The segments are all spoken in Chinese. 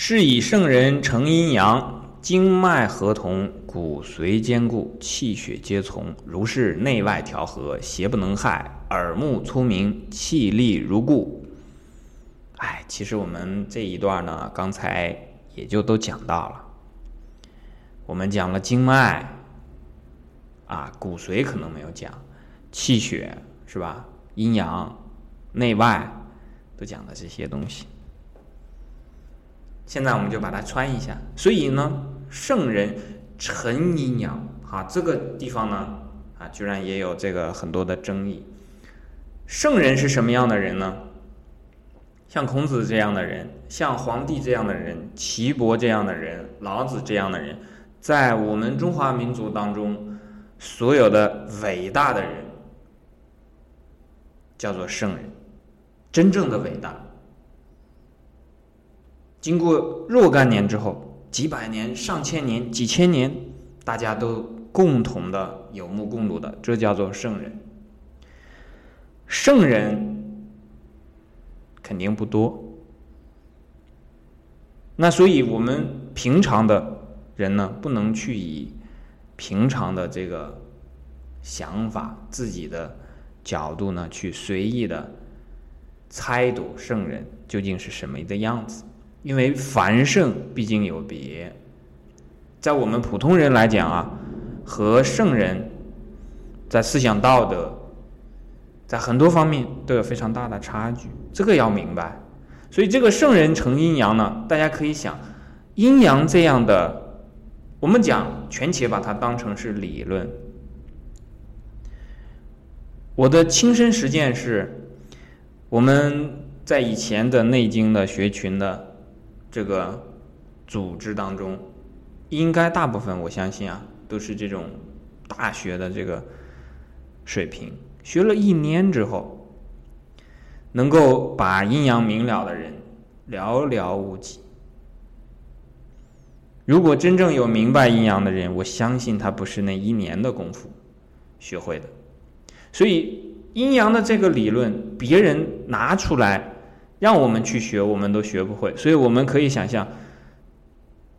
是以圣人成阴阳，经脉合同，骨髓坚固，气血皆从。如是内外调和，邪不能害，耳目聪明，气力如故。哎，其实我们这一段呢，刚才也就都讲到了。我们讲了经脉，啊，骨髓可能没有讲，气血是吧？阴阳、内外都讲的这些东西。现在我们就把它穿一下。所以呢，圣人成阴阳，啊，这个地方呢，啊，居然也有这个很多的争议。圣人是什么样的人呢？像孔子这样的人，像皇帝这样的人，岐伯这样的人，老子这样的人，在我们中华民族当中，所有的伟大的人，叫做圣人，真正的伟大。经过若干年之后，几百年、上千年、几千年，大家都共同的有目共睹的，这叫做圣人。圣人肯定不多，那所以我们平常的人呢，不能去以平常的这个想法、自己的角度呢，去随意的猜度圣人究竟是什么的样子。因为凡圣毕竟有别，在我们普通人来讲啊，和圣人在思想道德，在很多方面都有非常大的差距，这个要明白。所以这个圣人成阴阳呢，大家可以想，阴阳这样的，我们讲全且把它当成是理论。我的亲身实践是，我们在以前的《内经》的学群的。这个组织当中，应该大部分我相信啊，都是这种大学的这个水平。学了一年之后，能够把阴阳明了的人寥寥无几。如果真正有明白阴阳的人，我相信他不是那一年的功夫学会的。所以阴阳的这个理论，别人拿出来。让我们去学，我们都学不会。所以我们可以想象，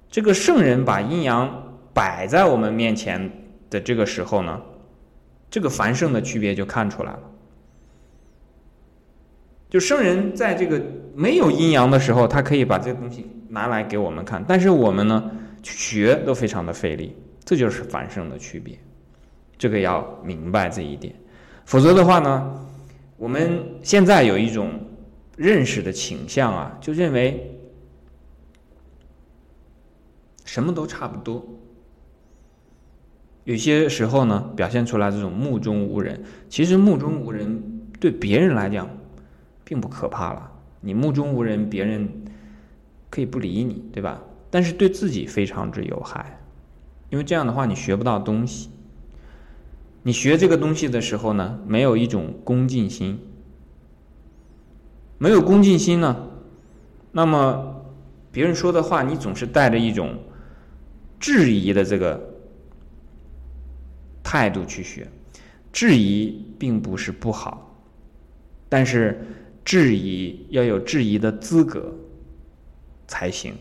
这个圣人把阴阳摆在我们面前的这个时候呢，这个凡圣的区别就看出来了。就圣人在这个没有阴阳的时候，他可以把这个东西拿来给我们看，但是我们呢，去学都非常的费力，这就是凡圣的区别。这个要明白这一点，否则的话呢，我们现在有一种。认识的倾向啊，就认为什么都差不多。有些时候呢，表现出来这种目中无人。其实目中无人对别人来讲并不可怕了。你目中无人，别人可以不理你，对吧？但是对自己非常之有害，因为这样的话你学不到东西。你学这个东西的时候呢，没有一种恭敬心。没有恭敬心呢，那么别人说的话，你总是带着一种质疑的这个态度去学。质疑并不是不好，但是质疑要有质疑的资格才行。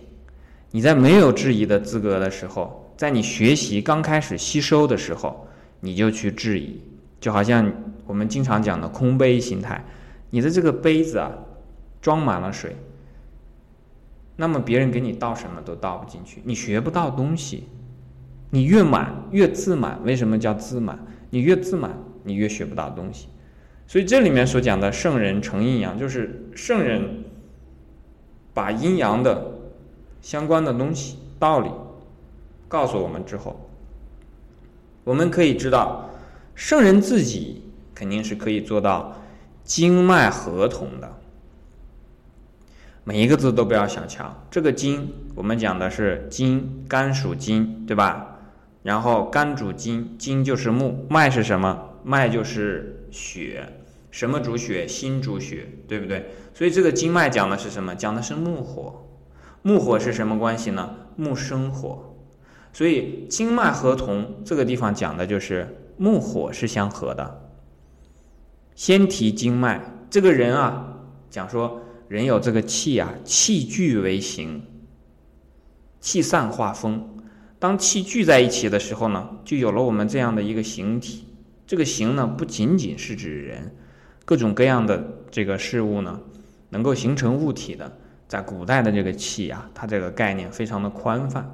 你在没有质疑的资格的时候，在你学习刚开始吸收的时候，你就去质疑，就好像我们经常讲的空杯心态，你的这个杯子啊。装满了水，那么别人给你倒什么都倒不进去，你学不到东西。你越满越自满，为什么叫自满？你越自满，你越学不到东西。所以这里面所讲的圣人成阴阳，就是圣人把阴阳的相关的东西道理告诉我们之后，我们可以知道，圣人自己肯定是可以做到经脉合同的。每一个字都不要小瞧。这个金，我们讲的是金，肝属金，对吧？然后肝主金，金就是木，脉是什么？脉就是血。什么主血？心主血，对不对？所以这个经脉讲的是什么？讲的是木火。木火是什么关系呢？木生火。所以经脉合同这个地方讲的就是木火是相合的。先提经脉，这个人啊，讲说。人有这个气啊，气聚为形，气散化风。当气聚在一起的时候呢，就有了我们这样的一个形体。这个形呢，不仅仅是指人，各种各样的这个事物呢，能够形成物体的，在古代的这个气啊，它这个概念非常的宽泛。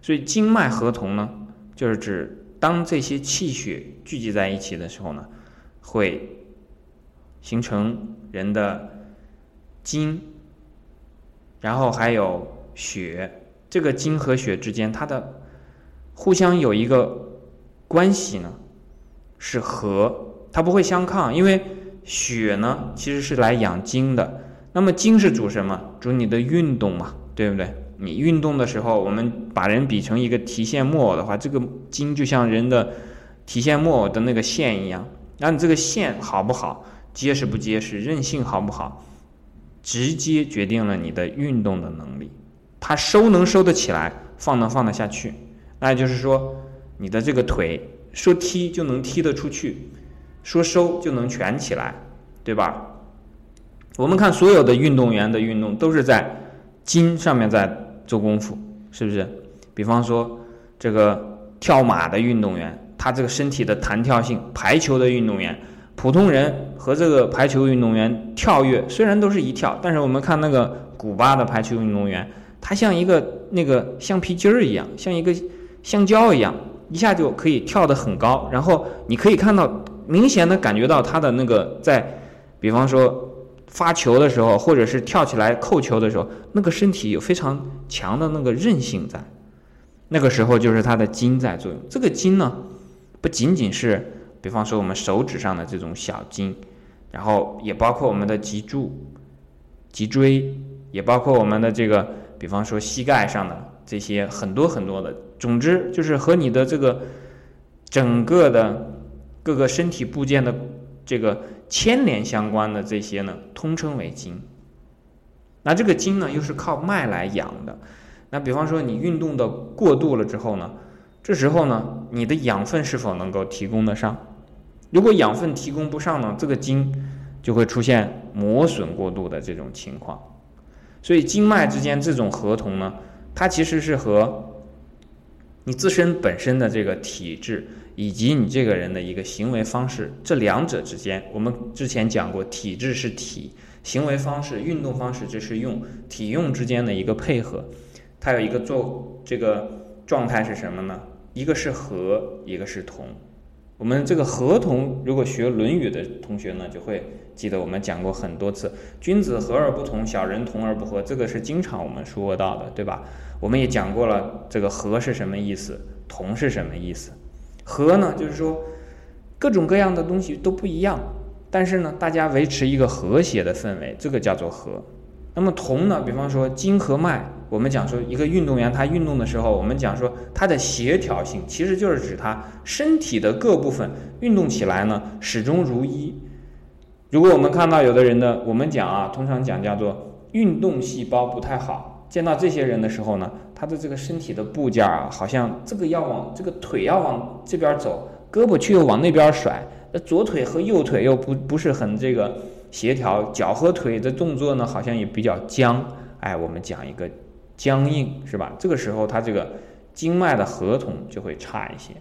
所以经脉合同呢，就是指当这些气血聚集在一起的时候呢，会形成人的筋，然后还有血。这个筋和血之间，它的互相有一个关系呢，是和，它不会相抗，因为血呢其实是来养筋的。那么筋是主什么？主你的运动嘛，对不对？你运动的时候，我们把人比成一个提线木偶的话，这个筋就像人的提线木偶的那个线一样。那你这个线好不好，结实不结实，韧性好不好，直接决定了你的运动的能力。它收能收得起来，放能放得下去。那就是说，你的这个腿说踢就能踢得出去，说收就能蜷起来，对吧？我们看所有的运动员的运动都是在筋上面在。做功夫是不是？比方说这个跳马的运动员，他这个身体的弹跳性；排球的运动员，普通人和这个排球运动员跳跃虽然都是一跳，但是我们看那个古巴的排球运动员，他像一个那个橡皮筋儿一样，像一个香蕉一样，一下就可以跳得很高。然后你可以看到明显的感觉到他的那个在，比方说。发球的时候，或者是跳起来扣球的时候，那个身体有非常强的那个韧性在，那个时候就是他的筋在作用。这个筋呢，不仅仅是，比方说我们手指上的这种小筋，然后也包括我们的脊柱、脊椎，也包括我们的这个，比方说膝盖上的这些很多很多的。总之，就是和你的这个整个的各个身体部件的这个。牵连相关的这些呢，通称为筋。那这个筋呢，又是靠脉来养的。那比方说你运动的过度了之后呢，这时候呢，你的养分是否能够提供得上？如果养分提供不上呢，这个经就会出现磨损过度的这种情况。所以经脉之间这种合同呢，它其实是和你自身本身的这个体质。以及你这个人的一个行为方式，这两者之间，我们之前讲过，体质是体，行为方式、运动方式这是用，体用之间的一个配合，它有一个做这个状态是什么呢？一个是和，一个是同。我们这个合同，如果学《论语》的同学呢，就会记得我们讲过很多次，君子和而不同，小人同而不和，这个是经常我们说到的，对吧？我们也讲过了，这个和是什么意思，同是什么意思？和呢，就是说各种各样的东西都不一样，但是呢，大家维持一个和谐的氛围，这个叫做和。那么同呢，比方说筋和脉，我们讲说一个运动员他运动的时候，我们讲说他的协调性，其实就是指他身体的各部分运动起来呢始终如一。如果我们看到有的人的，我们讲啊，通常讲叫做运动细胞不太好，见到这些人的时候呢。他的这个身体的部件啊，好像这个要往这个腿要往这边走，胳膊却又往那边甩，那左腿和右腿又不不是很这个协调，脚和腿的动作呢好像也比较僵，哎，我们讲一个僵硬是吧？这个时候它这个经脉的合同就会差一些。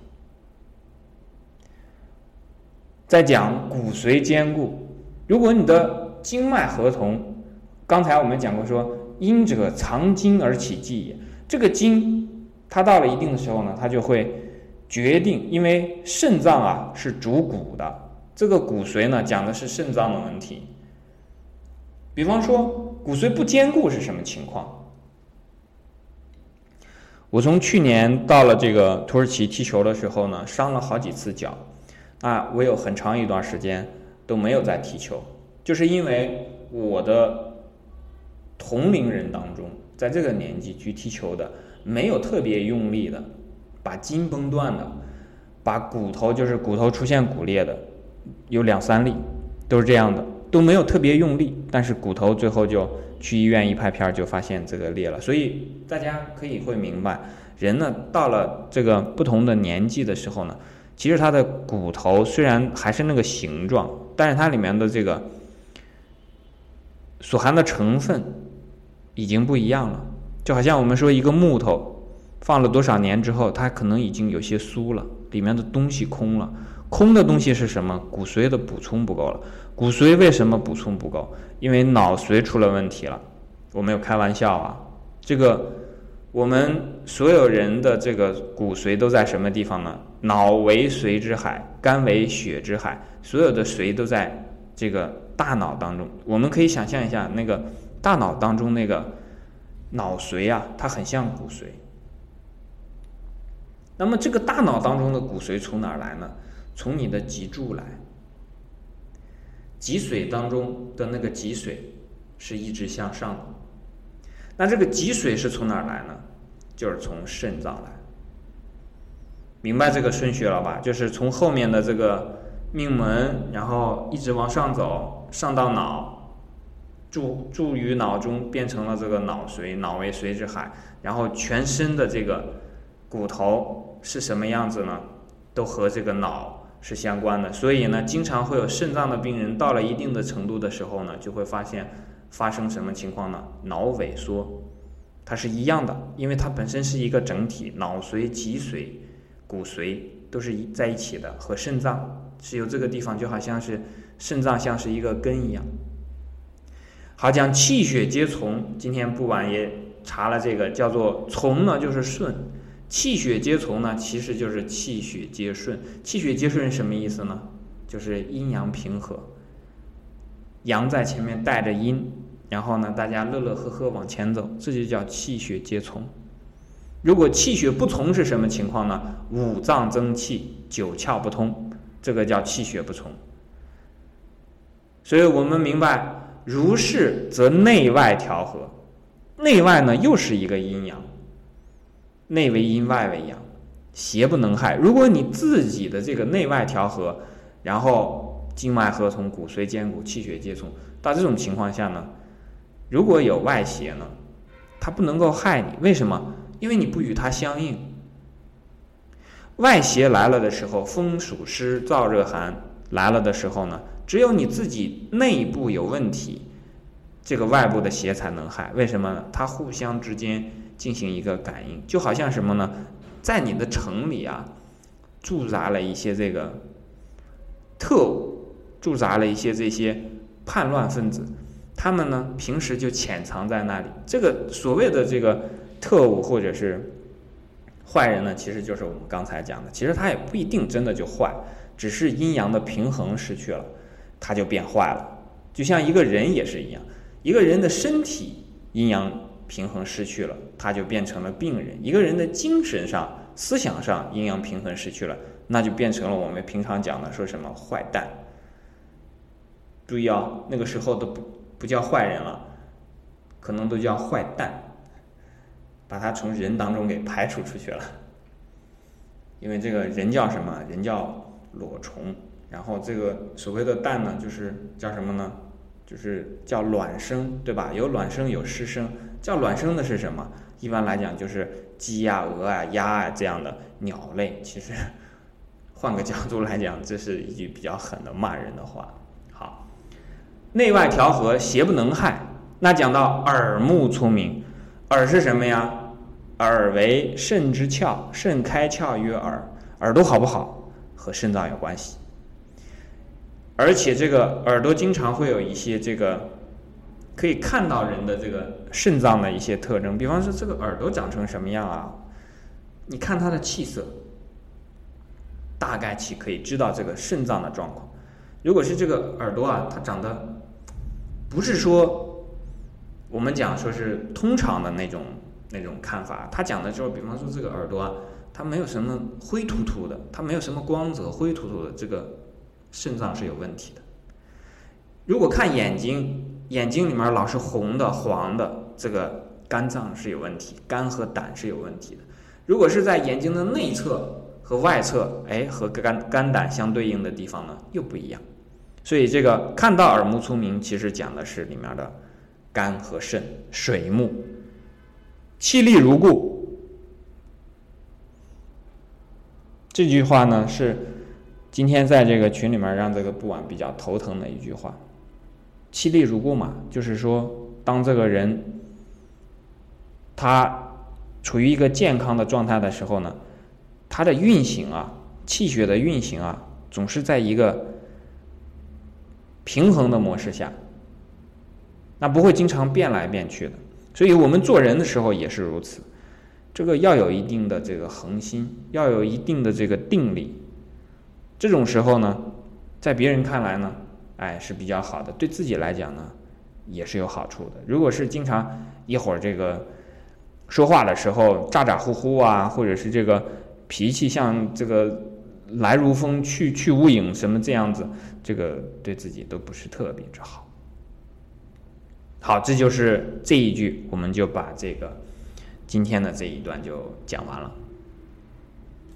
再讲骨髓坚固，如果你的经脉合同，刚才我们讲过说，阴者藏精而起气也。这个精，它到了一定的时候呢，它就会决定，因为肾脏啊是主骨的，这个骨髓呢讲的是肾脏的问题。比方说骨髓不坚固是什么情况？我从去年到了这个土耳其踢球的时候呢，伤了好几次脚，啊，我有很长一段时间都没有在踢球，就是因为我的同龄人当中。在这个年纪去踢球的，没有特别用力的，把筋崩断的，把骨头就是骨头出现骨裂的，有两三例，都是这样的，都没有特别用力，但是骨头最后就去医院一拍片儿就发现这个裂了。所以大家可以会明白，人呢到了这个不同的年纪的时候呢，其实他的骨头虽然还是那个形状，但是它里面的这个所含的成分。已经不一样了，就好像我们说一个木头放了多少年之后，它可能已经有些酥了，里面的东西空了。空的东西是什么？骨髓的补充不够了。骨髓为什么补充不够？因为脑髓出了问题了。我没有开玩笑啊，这个我们所有人的这个骨髓都在什么地方呢？脑为髓之海，肝为血之海，所有的髓都在这个大脑当中。我们可以想象一下，那个大脑当中那个脑髓啊，它很像骨髓。那么这个大脑当中的骨髓从哪儿来呢？从你的脊柱来，脊髓当中的那个脊髓是一直向上的。那这个脊髓是从哪儿来呢？就是从肾脏来。明白这个顺序了吧？就是从后面的这个命门，然后一直往上走，上到脑，注注于脑中，变成了这个脑髓，脑为髓之海。然后全身的这个骨头是什么样子呢？都和这个脑。是相关的，所以呢，经常会有肾脏的病人到了一定的程度的时候呢，就会发现发生什么情况呢？脑萎缩，它是一样的，因为它本身是一个整体，脑髓、脊髓、骨髓都是一在一起的，和肾脏是由这个地方就好像是肾脏像是一个根一样。好，讲气血皆从，今天不晚也查了这个叫做从呢，就是顺。气血皆从呢，其实就是气血皆顺。气血皆顺什么意思呢？就是阴阳平和，阳在前面带着阴，然后呢，大家乐乐呵呵往前走，这就叫气血皆从。如果气血不从是什么情况呢？五脏增气，九窍不通，这个叫气血不从。所以我们明白，如是则内外调和，内外呢又是一个阴阳。内为阴，外为阳，邪不能害。如果你自己的这个内外调和，然后经脉合从，骨髓坚固，气血皆从，到这种情况下呢，如果有外邪呢，它不能够害你。为什么？因为你不与它相应。外邪来了的时候，风暑湿燥热寒来了的时候呢，只有你自己内部有问题，这个外部的邪才能害。为什么？它互相之间。进行一个感应，就好像什么呢？在你的城里啊，驻扎了一些这个特务，驻扎了一些这些叛乱分子，他们呢平时就潜藏在那里。这个所谓的这个特务或者是坏人呢，其实就是我们刚才讲的，其实他也不一定真的就坏，只是阴阳的平衡失去了，他就变坏了。就像一个人也是一样，一个人的身体阴阳。平衡失去了，他就变成了病人。一个人的精神上、思想上阴阳平衡失去了，那就变成了我们平常讲的说什么坏蛋。注意啊，那个时候都不不叫坏人了，可能都叫坏蛋，把他从人当中给排除出去了。因为这个人叫什么？人叫裸虫，然后这个所谓的蛋呢，就是叫什么呢？就是叫卵生，对吧？有卵生，有湿生。叫卵生的是什么？一般来讲就是鸡啊、鹅啊、鸭啊这样的鸟类。其实 换个角度来讲，这是一句比较狠的骂人的话。好，内外调和，邪不能害。那讲到耳目聪明，耳是什么呀？耳为肾之窍，肾开窍于耳。耳朵好不好，和肾脏有关系。而且这个耳朵经常会有一些这个。可以看到人的这个肾脏的一些特征，比方说这个耳朵长成什么样啊？你看它的气色，大概其可以知道这个肾脏的状况。如果是这个耳朵啊，它长得不是说我们讲说是通常的那种那种看法，他讲的就是比方说这个耳朵啊，它没有什么灰秃秃的，它没有什么光泽，灰秃秃的，这个肾脏是有问题的。如果看眼睛。眼睛里面老是红的、黄的，这个肝脏是有问题，肝和胆是有问题的。如果是在眼睛的内侧和外侧，哎，和肝肝胆相对应的地方呢，又不一样。所以这个看到耳目聪明，其实讲的是里面的肝和肾、水目，气力如故。这句话呢，是今天在这个群里面让这个不晚比较头疼的一句话。气力如故嘛，就是说，当这个人他处于一个健康的状态的时候呢，他的运行啊，气血的运行啊，总是在一个平衡的模式下，那不会经常变来变去的。所以我们做人的时候也是如此，这个要有一定的这个恒心，要有一定的这个定力。这种时候呢，在别人看来呢，哎是比较好的，对自己来讲呢，也是有好处的。如果是经常一会儿这个说话的时候咋咋呼呼啊，或者是这个脾气像这个来如风去去无影什么这样子，这个对自己都不是特别之好。好，这就是这一句，我们就把这个今天的这一段就讲完了。